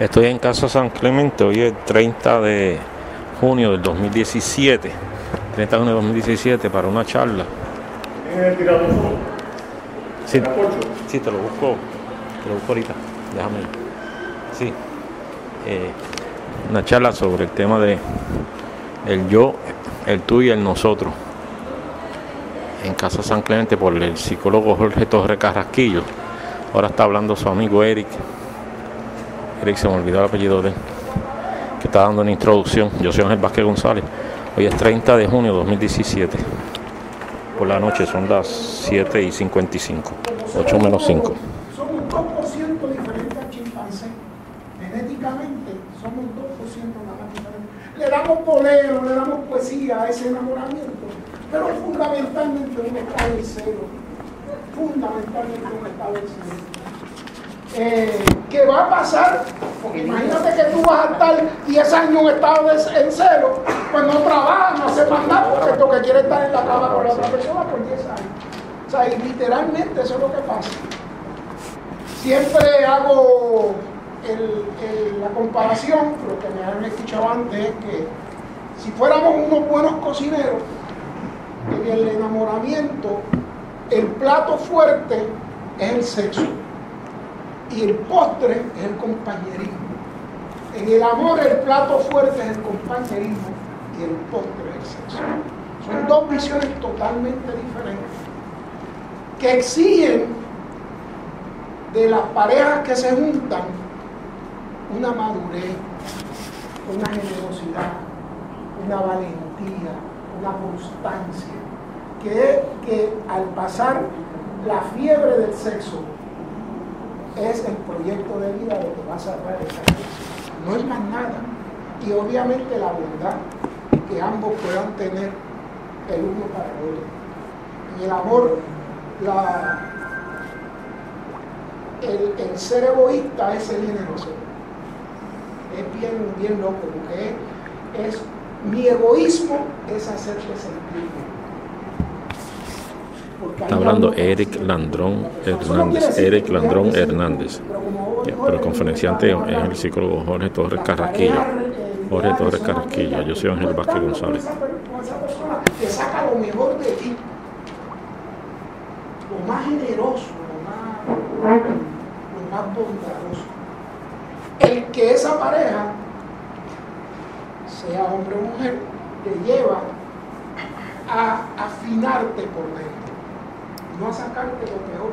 Estoy en Casa San Clemente, hoy es 30 de junio del 2017. 30 de junio del 2017 para una charla. ¿En el tirador? Sí, sí, te lo busco, te lo busco ahorita. Déjame. Sí. Eh, una charla sobre el tema de el yo, el tú y el nosotros. En Casa San Clemente por el psicólogo Jorge Torre Carrasquillo. Ahora está hablando su amigo Eric. Eric se me olvidó el apellido de él. Que está dando una introducción. Yo soy Ángel Vázquez González. Hoy es 30 de junio de 2017. Por la noche son las 7 y 55. 8 menos 5. Somos 2% diferentes al chimpancé. Genéticamente somos 2% nada más diferentes. Le damos bolero, le damos poesía a ese enamoramiento, pero fundamentalmente un estado de cero. Fundamentalmente un estado de cero. Eh, ¿Qué va a pasar? Porque imagínate que tú vas a estar 10 años en estado de, en cero, pues no trabajas, no haces más nada, porque lo que quiere es estar en la cama con la otra persona por 10 años. O sea, y literalmente eso es lo que pasa. Siempre hago la comparación, lo que me han escuchado antes es que si fuéramos unos buenos cocineros, en el enamoramiento, el plato fuerte es el sexo y el postre es el compañerismo. En el amor el plato fuerte es el compañerismo y el postre es el sexo. Son dos visiones totalmente diferentes que exigen de las parejas que se juntan una madurez, una generosidad, una valentía, una constancia, que que al pasar la fiebre del sexo es el proyecto de vida lo que va a salvar esa relación. No es más nada. Y obviamente la bondad que ambos puedan tener el uno para el otro. En el amor, la, el, el ser egoísta es ser generoso. Es bien, bien loco, porque es- mi egoísmo es hacerte sentir bien. Está hablando Eric Landrón Hernández. Eric Landrón Hernández. pero el- conferenciante es el psicólogo Jorge Torres Carrasquillo. Jorge Torres Carrasquillo. Yo soy Ángel Vázquez González. Que saca lo mejor de ti, lo más generoso, lo más, lo más bondadoso. El que esa pareja, sea hombre o mujer, te lleva a afinarte por dentro, no a sacarte lo peor,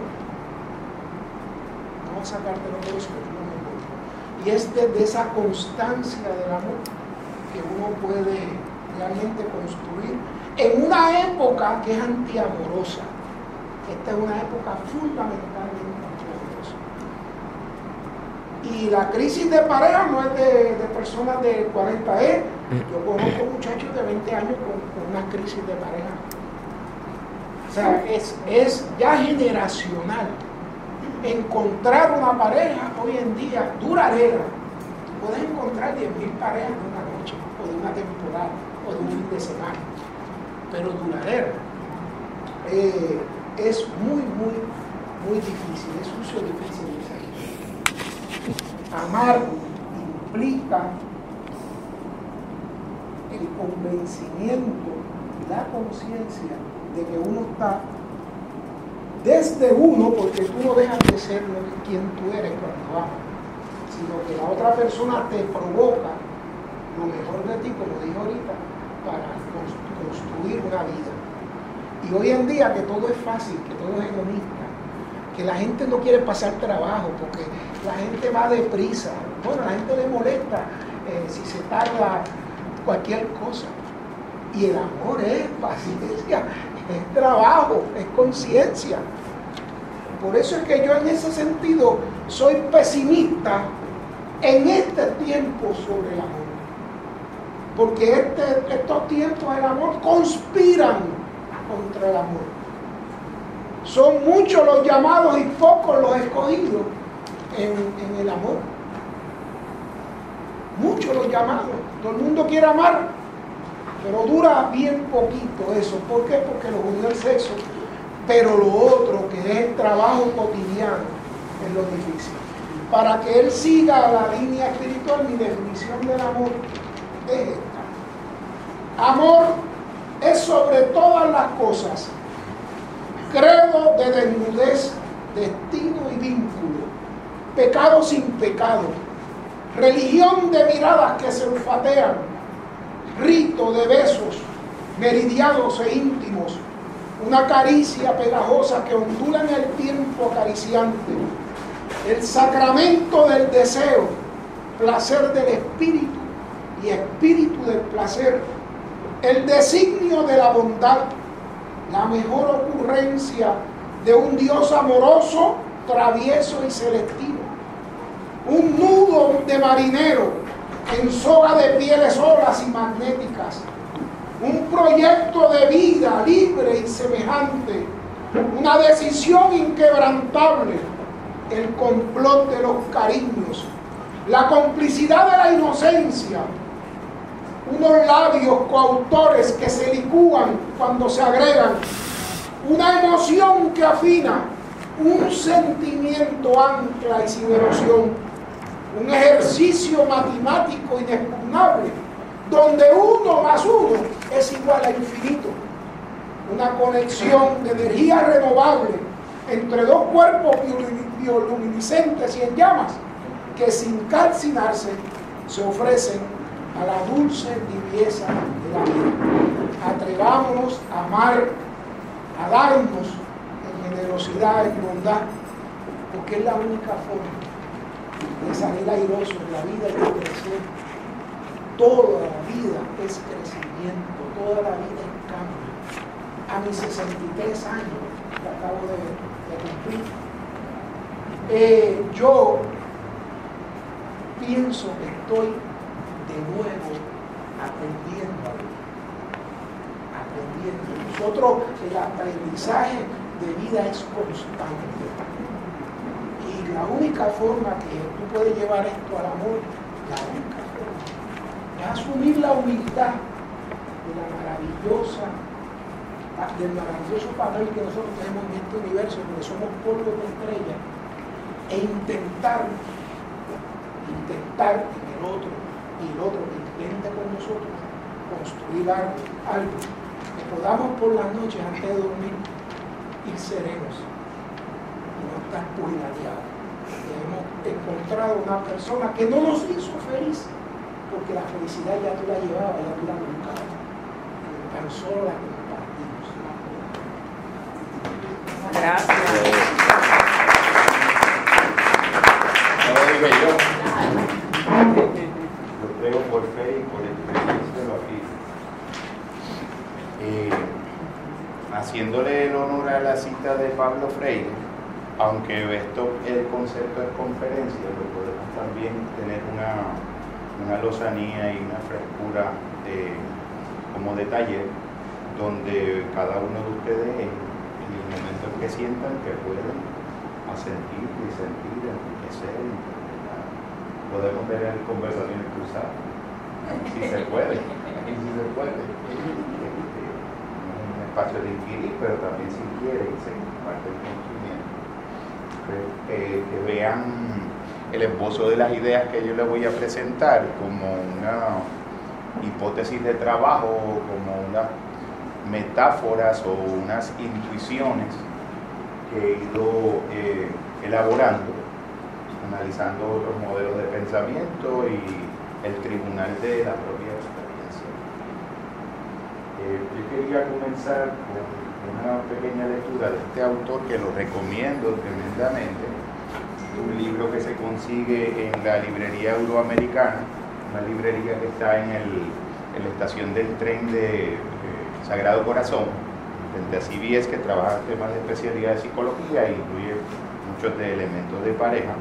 no a sacarte lo peor, sino lo mejor. Y es desde esa constancia del amor que uno puede realmente construir en una época que es antiamorosa. Esta es una época fundamentalmente antiamorosa. Y la crisis de pareja no es de, de personas de 40 e Yo conozco muchachos de 20 años con, con una crisis de pareja. O sea, es, es ya generacional. Encontrar una pareja hoy en día duradera. Puedes encontrar 10.000 parejas de una noche, o de una temporada, o de un fin de semana. Pero duradera. eh, es muy, muy, muy difícil. Es sucio difícil. Amar implica el convencimiento la conciencia de que uno está desde uno, porque tú no dejas de ser quien tú eres cuando amas, sino que la otra persona te provoca lo mejor de ti, como dije ahorita, para cons- construir una vida. Y hoy en día que todo es fácil, que todo es hedonista, que la gente no quiere pasar trabajo porque la gente va deprisa. Bueno, la gente le molesta eh, si se tarda cualquier cosa. Y el amor es paciencia, es trabajo, es conciencia. Por eso es que yo en ese sentido soy pesimista en este tiempo sobre el amor. Porque este- estos tiempos del amor conspiran contra el amor. Son muchos los llamados y pocos los escogidos en, en el amor. Muchos los llamados. Todo el mundo quiere amar, pero dura bien poquito eso. ¿Por qué? Porque lo unió el sexo. Pero lo otro, que es el trabajo cotidiano, es lo difícil. Para que él siga la línea espiritual, mi definición del amor es esta. Amor es sobre todas las cosas credo de desnudez, destino y vínculo, pecado sin pecado, religión de miradas que se olfatean, rito de besos meridianos e íntimos, una caricia pegajosa que ondula en el tiempo acariciante, el sacramento del deseo, placer del espíritu y espíritu del placer, el designio de la bondad, la mejor ocurrencia de un Dios amoroso, travieso y selectivo, un nudo de marinero en soga de pieles olas y magnéticas, un proyecto de vida libre y semejante, una decisión inquebrantable, el complot de los cariños, la complicidad de la inocencia, unos labios coautores que se licúan cuando se agregan, una emoción que afina, un sentimiento ancla y sin erosión, un ejercicio matemático inexpugnable, donde uno más uno es igual a infinito, una conexión de energía renovable entre dos cuerpos bioluminiscentes y en llamas que sin calcinarse se ofrecen a la dulce tibieza de la. Atrevámonos a amar, a darnos en generosidad, y bondad, porque es la única forma salir airoso en la vida y de crecer. Toda la vida es crecimiento, toda la vida es cambio. A mis 63 años, que acabo de, cumplir, eh, yo pienso que estoy de nuevo aprendiendo Aprendiendo. Nosotros, el aprendizaje de vida es constante. La única forma que tú puedes llevar esto al amor, la única forma, es asumir la humildad de la maravillosa del maravilloso papel que nosotros tenemos en este universo, porque somos polvo de estrella, e intentar, intentar en el otro y el otro que intenta con nosotros construir algo, algo que podamos por las noches antes de dormir ir serenos y no estar cuidadeados. Hemos encontrado una persona que no nos hizo feliz porque la felicidad ya tú la llevabas, ya tú la buscabas. Tan solo la compartimos. Gracias. por fe y por experiencia lo afirmo. Eh, haciéndole el honor a la cita de Pablo Freire, aunque esto el concepto es conferencia, lo podemos también tener una, una lozanía y una frescura como de taller, donde cada uno de ustedes en, el momento en que sientan que pueden asentir y sentir, enriquecer, podemos tener conversaciones cruzadas si se puede, si se puede. Un espacio de inquirir, pero también si quieren, se comparte el conocimiento. Que, que vean el esbozo de las ideas que yo les voy a presentar como una hipótesis de trabajo, como unas metáforas o unas intuiciones que he ido eh, elaborando, analizando otros modelos de pensamiento y el tribunal de la propia experiencia. Eh, yo quería comenzar con una pequeña lectura de este autor que lo recomiendo tremendamente, un libro que se consigue en la librería euroamericana, una librería que está en, el, la estación del tren de Sagrado Corazón, frente a CBS, que trabaja temas de especialidad de psicología e incluye muchos de elementos de pareja.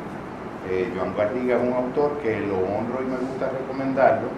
Eh, Joan Garriga es un autor que lo honro y me gusta recomendarlo,